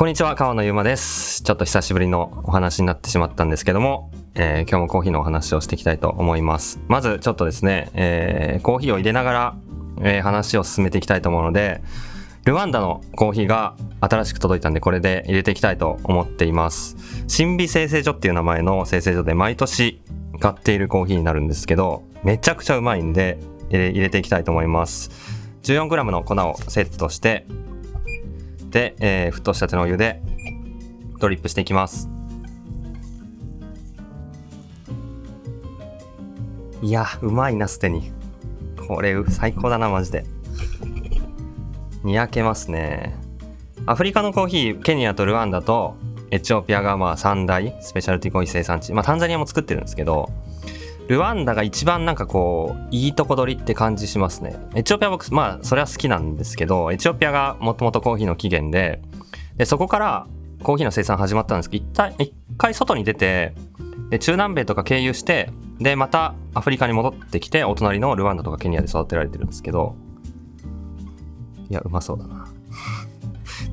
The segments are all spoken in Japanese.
こんにちは、川野ゆうまです。ちょっと久しぶりのお話になってしまったんですけども、えー今日もコーヒーのお話をしていきたいと思います。まずちょっとですね、えーコーヒーを入れながら、えー話を進めていきたいと思うので、ルワンダのコーヒーが新しく届いたんで、これで入れていきたいと思っています。新美製成所っていう名前の製成所で毎年買っているコーヒーになるんですけど、めちゃくちゃうまいんで、え入れていきたいと思います。14g の粉をセットして、えー沸騰したてのお湯でドリップしていきます。いやうまいなすでに。これ最高だなマジで。にやけますね。アフリカのコーヒーケニアとルワンダとエチオピアがまあ三大スペシャルティコーヒー生産地。まあタンザニアも作ってるんですけどルワンダが一番なんかこういいとこ取りって感じしますね。エチオピア僕まあそれは好きなんですけどエチオピアがもともとコーヒーの起源ででそこからコーヒーの生産始まったんですけど一旦一回外に出てで中南米とか経由してでまたアフリカに戻ってきてお隣のルワンダとかケニアで育てられてるんですけどいやうまそうだな。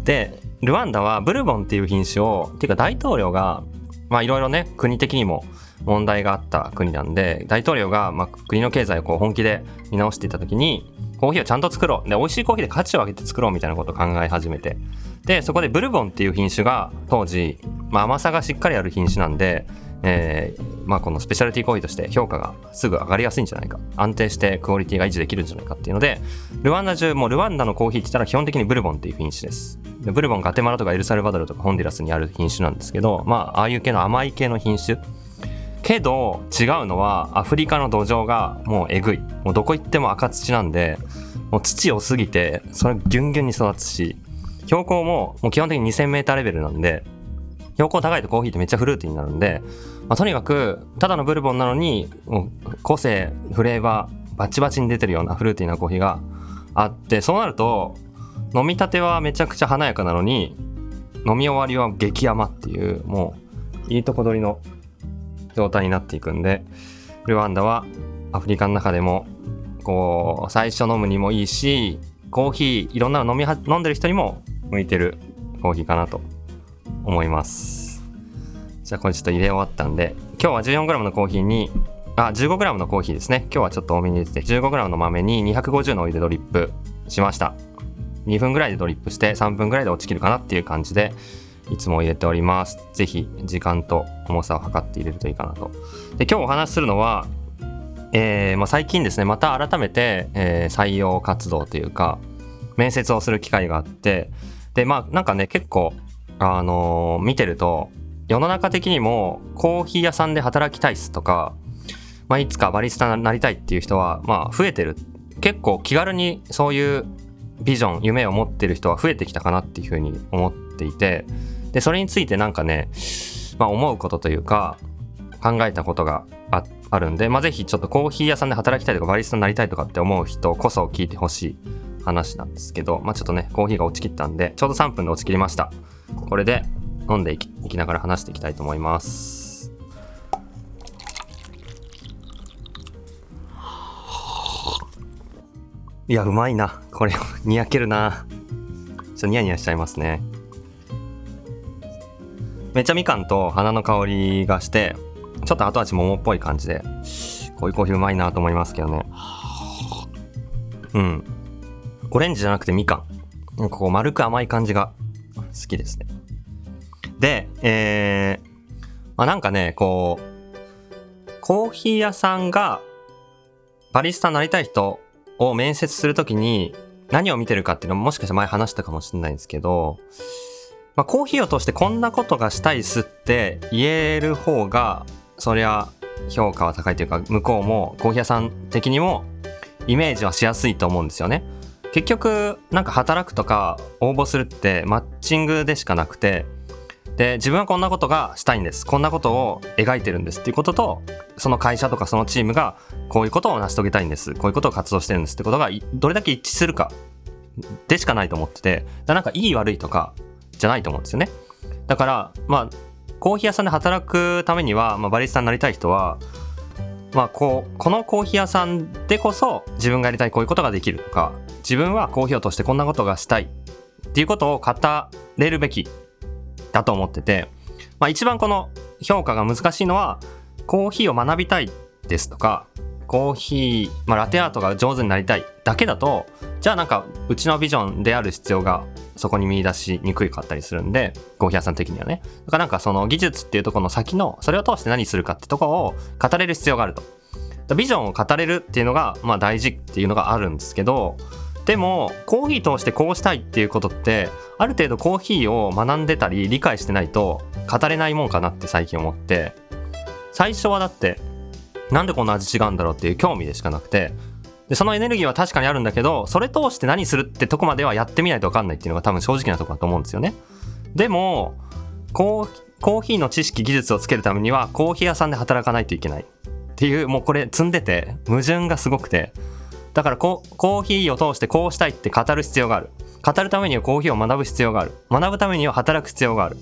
でルワンダはブルボンっていう品種をっていうか大統領がまあいろいろね国的にも問題があった国なんで大統領がまあ国の経済をこう本気で見直していった時にコーヒーをちゃんと作ろう。で美味しいコーヒーで価値を上げて作ろうみたいなことを考え始めて。でそこでブルボンっていう品種が当時、まあ、甘さがしっかりある品種なんで、えーまあ、このスペシャルティコーヒーとして評価がすぐ上がりやすいんじゃないか。安定してクオリティが維持できるんじゃないかっていうのでルワンダ中もうルワンダのコーヒーって言ったら基本的にブルボンっていう品種です。でブルボンガテマラとかエルサルバドルとかホンデュラスにある品種なんですけどまあああいう系の甘い系の品種けど違うのはアフリカの土壌がもうえぐい。もうどこ行っても赤土なんでもう土を過ぎてそれギュンギュンに育つし標高ももう基本的に 2000m レベルなんで標高高いとコーヒーってめっちゃフルーティーになるんで、まあ、とにかくただのブルボンなのにもう個性フレーバーバチバチに出てるようなフルーティーなコーヒーがあってそうなると飲みたてはめちゃくちゃ華やかなのに飲み終わりは激甘っていうもういいとこ取りの状態になっていくんでルワンダはアフリカの中でもこう最初飲むにもいいしコーヒーいろんなの飲みは飲んでる人にも向いてるコーヒーかなと思います。じゃあこれちょっと入れ終わったんで今日は 14g のコーヒーにあ 15g のコーヒーですね。今日はちょっと多めに入れて 15g の豆に250のお湯でドリップしました。2分ぐらいでドリップして3分ぐらいで落ちきるかなっていう感じでいつも入れております。ぜひ時間と重さを測って入れるといいかなと。で今日お話しするのはえーまあ、最近ですねまた改めて、えー採用活動というか面接をする機会があってでまあなんかね結構あのー見てると世の中的にもコーヒー屋さんで働きたいっすとか、まあ、いつかバリスタになりたいっていう人はまあ増えてる。結構気軽にそういうビジョン夢を持ってる人は増えてきたかなっていうふうに思っていてでそれについてなんかね、まあ、思うことというか考えたことがああるんで、まあ、ぜひちょっとコーヒー屋さんで働きたいとかバリスタになりたいとかって思う人こそ聞いてほしい話なんですけど、まあ、ちょっとねコーヒーが落ちきったんでちょうど3分で落ちきりました。これで飲んでいきいきながら話していきたいと思います。いやうまいな。これにやけるな。ちょっとニヤニヤしちゃいますね。めっちゃみかんと花の香りがしてちょっと後味桃っぽい感じで。こういうコーヒーうまいなと思いますけどね。うん。オレンジじゃなくてみかん。なんかこう丸く甘い感じが好きですね。でえー、まあ、なんかねこうコーヒー屋さんがバリスタになりたい人を面接するときに何を見てるかっていうのももしかしたら前話したかもしれないんですけどまあ、コーヒーを通してこんなことがしたいっすって言える方がそりゃ評価は高いというか向こうもコーヒー屋さん的にもイメージはしやすいと思うんですよね。結局なんか働くとか応募するってマッチングでしかなくてで自分はこんなことがしたいんです。こんなことを描いてるんです。っていうこととその会社とかそのチームがこういうことを成し遂げたいんです。こういうことを活動してるんです。ってことがどれだけ一致するか。でしかないと思っててだからなんかいい悪いとかじゃないと思うんですよね。だからまあコーヒー屋さんで働くためには、まあ、バリスタになりたい人はまあこうこのコーヒー屋さんでこそ自分がやりたいこういうことができるとか自分はコーヒーを通してこんなことがしたいっていうことを語れるべきだと思ってて、まあ、一番この評価が難しいのはコーヒーを学びたいですとかコーヒー、まあ、ラテアートが上手になりたいだけだとじゃあなんかうちのビジョンである必要がそこに見出しにくかったりするんでコーヒー屋さん的にはね。だからなんかその技術っていうとこの先のそれを通して何するかってとこを語れる必要があると。ビジョンを語れるっていうのがまあ大事っていうのがあるんですけどでもコーヒー通してこうしたいっていうことってある程度コーヒーを学んでたり理解してないと語れないもんかなって最近思って。最初はだってなんでこんな味違うんだろうっていう興味でしかなくて。でそのエネルギーは確かにあるんだけどそれ通して何するってとこまではやってみないと分かんないっていうのが多分正直なとこだと思うんですよね。でもコーコーヒーの知識技術をつけるためにはコーヒー屋さんで働かないといけない。っていうもうこれ積んでて矛盾がすごくて。だからコーヒーを通してこうしたいって語る必要がある。語るためにはコーヒーを学ぶ必要がある。学ぶためには働く必要がある。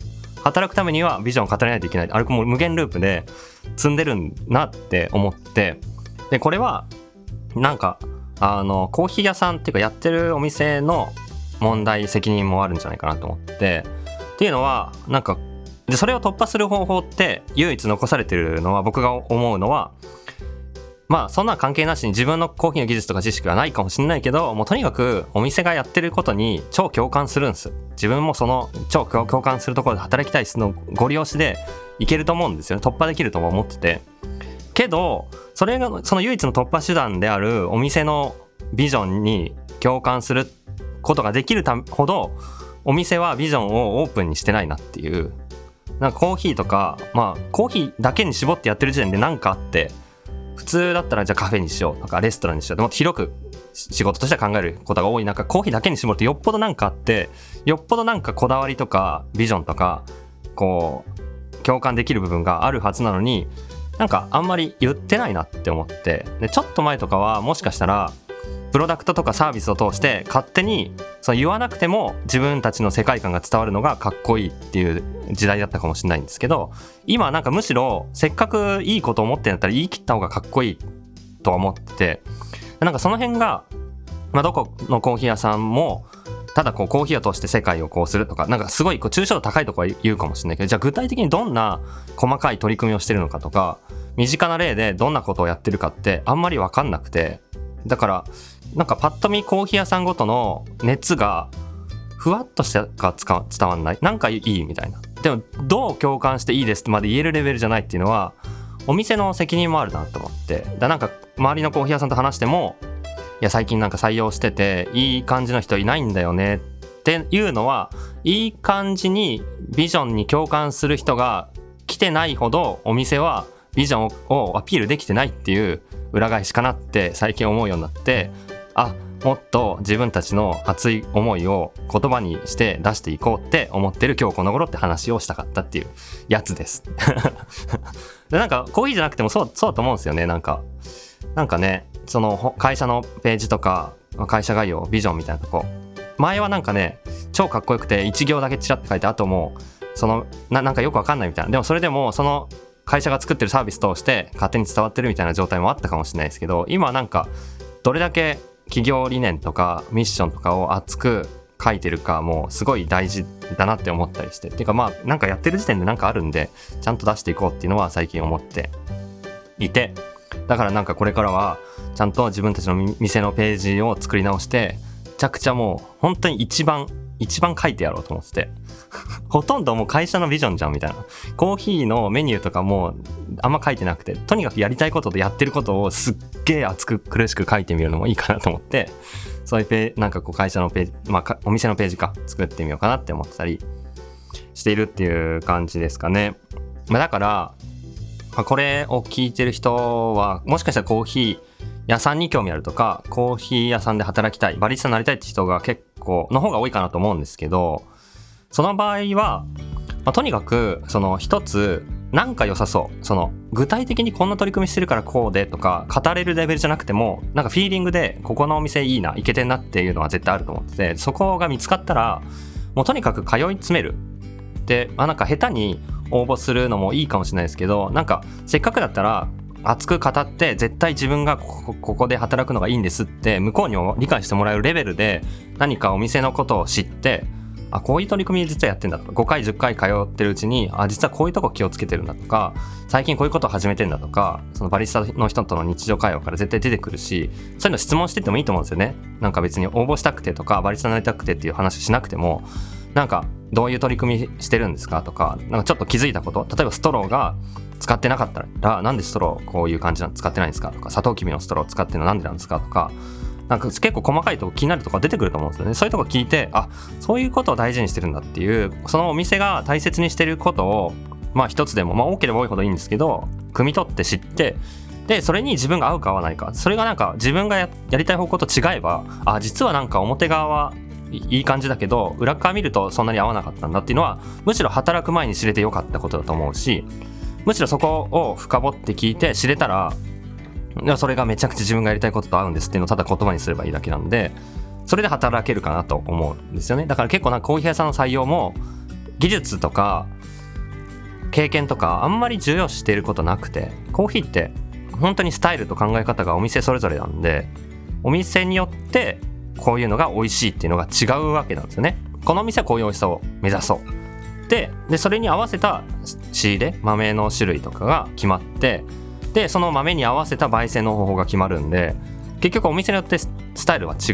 働くためにはビジョンを語らないといけない。あれも無限ループで積んでるなって思って。でこれはなんかあのコーヒー屋さんっていうかやってるお店の問題責任もあるんじゃないかなと思って。っていうのはなんかでそれを突破する方法って唯一残されてるのは僕が思うのはまあそんな関係なしに自分のコーヒーの技術とか知識はないかもしれないけどもうとにかくお店がやってることに超共感するんです。自分もその超共感するところで働きたいのご利用しでいけると思うんですよ。ね突破できると思ってて。けどそれがその唯一の突破手段であるお店のビジョンに共感することができるたほどお店はビジョンをオープンにしてないなっていう。なんかコーヒーとかまあコーヒーだけに絞ってやってる時点で何かあって。普通だったらじゃあカフェにしようとかレストランにしようもっと広く仕事としては考えることが多い中コーヒーだけに絞るとよっぽど何かあってよっぽどなんかこだわりとかビジョンとかこう共感できる部分があるはずなのになんかあんまり言ってないなって思って。でちょっと前とかはもしかしたらプロダクトとかサービスを通して勝手にその言わなくても自分たちの世界観が伝わるのがかっこいいっていう時代だったかもしれないんですけど今なんかむしろせっかくいいこと思ってんだったら言い切った方がかっこいいとは思ってなんかその辺が、まあ、どこのコーヒー屋さんもただこうコーヒーを通して世界をこうするとかなんかすごいこう抽象度高いとこは言うかもしれないけどじゃあ具体的にどんな細かい取り組みをしてるのかとか身近な例でどんなことをやってるかってあんまり分かんなくてだからなんかパッと見コーヒー屋さんごとの熱がふわっとしてか伝わんない。なんかいいみたいな。でもどう共感していいですってまで言えるレベルじゃないっていうのはお店の責任もあるなと思って。だなんか周りのコーヒー屋さんと話してもいや最近なんか採用してていい感じの人いないんだよねっていうのはいい感じにビジョンに共感する人が来てないほどお店はビジョンをアピールできてないっていう裏返しかなって最近思うようになってあもっと自分たちの熱い思いを言葉にして出していこうって思ってる今日この頃って話をしたかったっていうやつです。でなんかコーヒーじゃなくてもそうそうだと思うんですよね。なんかなんかねその会社のページとか会社概要ビジョンみたいなとこ。前はなんかね超かっこよくて1行だけチラって書いてあともうそのななんかよくわかんないみたいな。でもそれでもその会社が作ってるサービス通して勝手に伝わってるみたいな状態もあったかもしれないですけど今なんかどれだけ企業理念とかミッションとかを熱く書いてるかもうすごい大事だなって思ったりしてっていうかまあなんかやってる時点で何かあるんでちゃんと出していこうっていうのは最近思っていてだからなんかこれからはちゃんと自分たちの店のページを作り直してめちゃくちゃもう本当に一番一番書いてやろうと思ってて。ほとんどもう会社のビジョンじゃんみたいな。コーヒーのメニューとかもあんま書いてなくてとにかくやりたいこととやってることをすっげえ熱く苦しく書いてみるのもいいかなと思ってそういうペなんかこう会社のページまあお店のページか作ってみようかなって思ってたりしているっていう感じですかね、まあ、だからま、これを聞いてる人はもしかしたらコーヒー屋さんに興味あるとかコーヒー屋さんで働きたいバリスタになりたいって人が結構の方が多いかなと思うんですけどその場合は、まあ、とにかくその一つなんか良さそう。その具体的にこんな取り組みしてるからこうでとか語れるレベルじゃなくてもなんかフィーリングでここのお店いいないけてんなっていうのは絶対あると思っててそこが見つかったらもうとにかく通い詰める。で、まあ、なんか下手に応募するのもいいかもしれないですけどなんかせっかくだったら熱く語って絶対自分がここで働くのがいいんですって向こうに理解してもらえるレベルで何かお店のことを知ってあこういう取り組み実はやってんだとか5回10回通ってるうちにあ実はこういうとこ気をつけてるんだとか最近こういうことを始めてんだとかそのバリスタの人との日常会話から絶対出てくるしそういうの質問しててもいいと思うんですよね。なんか別に応募したくてとかバリスタになりたくてっていう話しなくてもなんかどういう取り組みしてるんですかとかなんかちょっと気づいたこと。例えばストローが使ってなかったらなんでストローこういう感じなの？使ってないんですか？とかサトウキビのストロー使ってるのなんでなんですか？とかなんか結構細かいとこ気になるとこ出てくると思うんですよね。そういうとこ聞いて、あ、そういうことを大事にしてるんだっていう、そのお店が大切にしてることを、まあ一つでも、まあ多ければ多いほどいいんですけど、汲み取って知って、で、それに自分が合うか合わないか、それがなんか自分がやりたい方向と違えば、あ、実はなんか表側はいい感じだけど、裏側見るとそんなに合わなかったんだっていうのは、むしろ働く前に知れてよかったことだと思うし、むしろそこを深掘って聞いて知れたら、それがめちゃくちゃ自分がやりたいことと合うんですっていうのをただ言葉にすればいいだけなんで、それで働けるかなと思うんですよね。だから結構なんかコーヒー屋さんの採用も、技術とか経験とかあんまり重要視していることなくて、コーヒーって本当にスタイルと考え方がお店それぞれなんで、お店によってこういうのが美味しいっていうのが違うわけなんですよね。このお店はこういう美味しさを目指そう。で、でそれに合わせた仕入れ、豆の種類とかが決まって、でその豆に合わせた焙煎の方法が決まるんで結局お店によってスタイルは違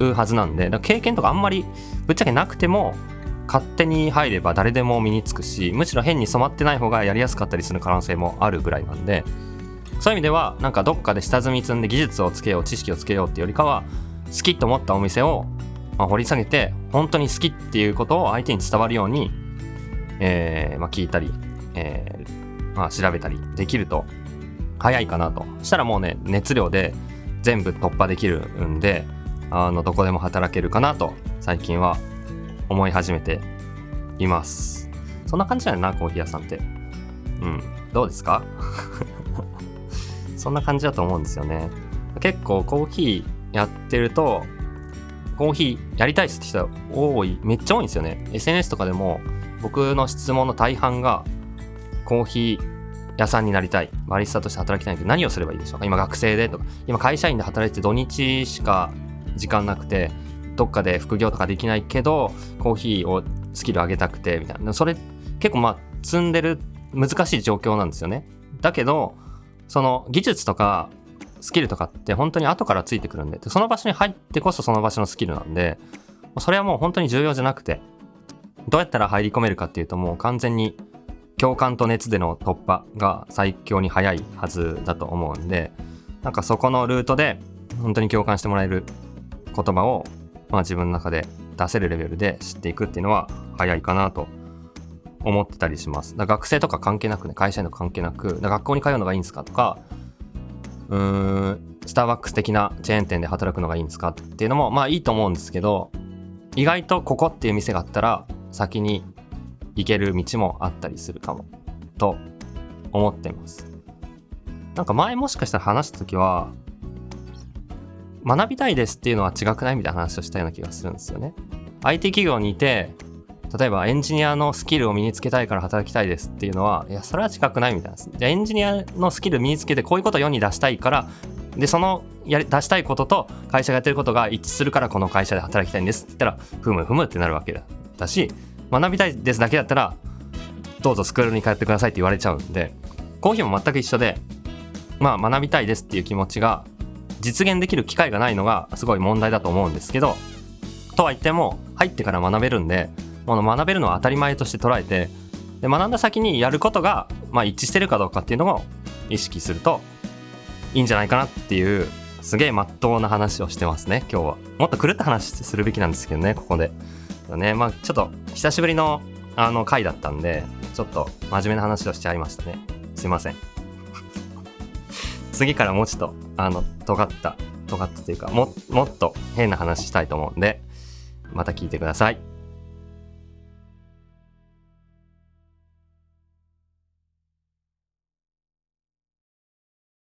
うはずなんで経験とかあんまりぶっちゃけなくても勝手に入れば誰でも身につくしむしろ変に染まってない方がやりやすかったりする可能性もあるぐらいなんでそういう意味ではなんかどっかで下積み積んで技術をつけよう知識をつけようっていうよりかは好きと思ったお店を、まあ、掘り下げて本当に好きっていうことを相手に伝わるように、えーまあ、聞いたり、えーまあ、調べたりできると早いかなと。したらもうね、熱量で全部突破できるんで、あの、どこでも働けるかなと、最近は思い始めています。そんな感じだよな、コーヒー屋さんって。うん。どうですか？そんな感じだと思うんですよね。結構コーヒーやってると、コーヒーやりたいっすって人多い、めっちゃ多いんですよね。SNS とかでも僕の質問の大半がコーヒー屋さんになりたい、バリスタとして働きたいけど何をすればいいでしょうか？今学生でとか、今会社員で働いて土日しか時間なくて、どっかで副業とかできないけど、コーヒーをスキル上げたくて、みたいな。それ結構まあ積んでる難しい状況なんですよね。だけど、その技術とかスキルとかって本当に後からついてくるんで、その場所に入ってこそその場所のスキルなんで、それはもう本当に重要じゃなくて、どうやったら入り込めるかっていうともう完全に共感と熱での突破が最強に早いはずだと思うんでなんかそこのルートで本当に共感してもらえる言葉を、まあ、自分の中で出せるレベルで知っていくっていうのは早いかなと思ってたりします。だ学生とか関係なくね、会社員とか関係なく、学校に通うのがいいんですかとか、うーん、スターバックス的なチェーン店で働くのがいいんですかっていうのも、まあいいと思うんですけど、意外とここっていう店があったら、先に行ける道もあったりするかもと思ってます。なんか前もしかしたら話した時は学びたいですっていうのは違くない？みたいな話をしたような気がするんですよね。IT 企業にいて例えばエンジニアのスキルを身につけたいから働きたいですっていうのはいやそれは近くない？みたいなじゃエンジニアのスキル身につけてこういうことを世に出したいからでそのやり出したいことと会社がやってることが一致するからこの会社で働きたいんですって言ったらふむふむってなるわけだ。だし学びたいですだけだったらどうぞスクールに通ってくださいって言われちゃうんでコーヒーも全く一緒でまあ学びたいですっていう気持ちが実現できる機会がないのがすごい問題だと思うんですけどとは言っても入ってから学べるんでこの学べるのは当たり前として捉えてで学んだ先にやることが、まあ、一致してるかどうかっていうのを意識するといいんじゃないかなっていうすげえまっとうな話をしてますね今日はもっと狂った話するべきなんですけどねここで。ね。まあちょっと久しぶりのあの回だったんで、ちょっと真面目な話をしちゃいましたね。すいません。次からもうちょっと、あの、尖った、尖ったというか、も、もっと変な話したいと思うんで、また聞いてください。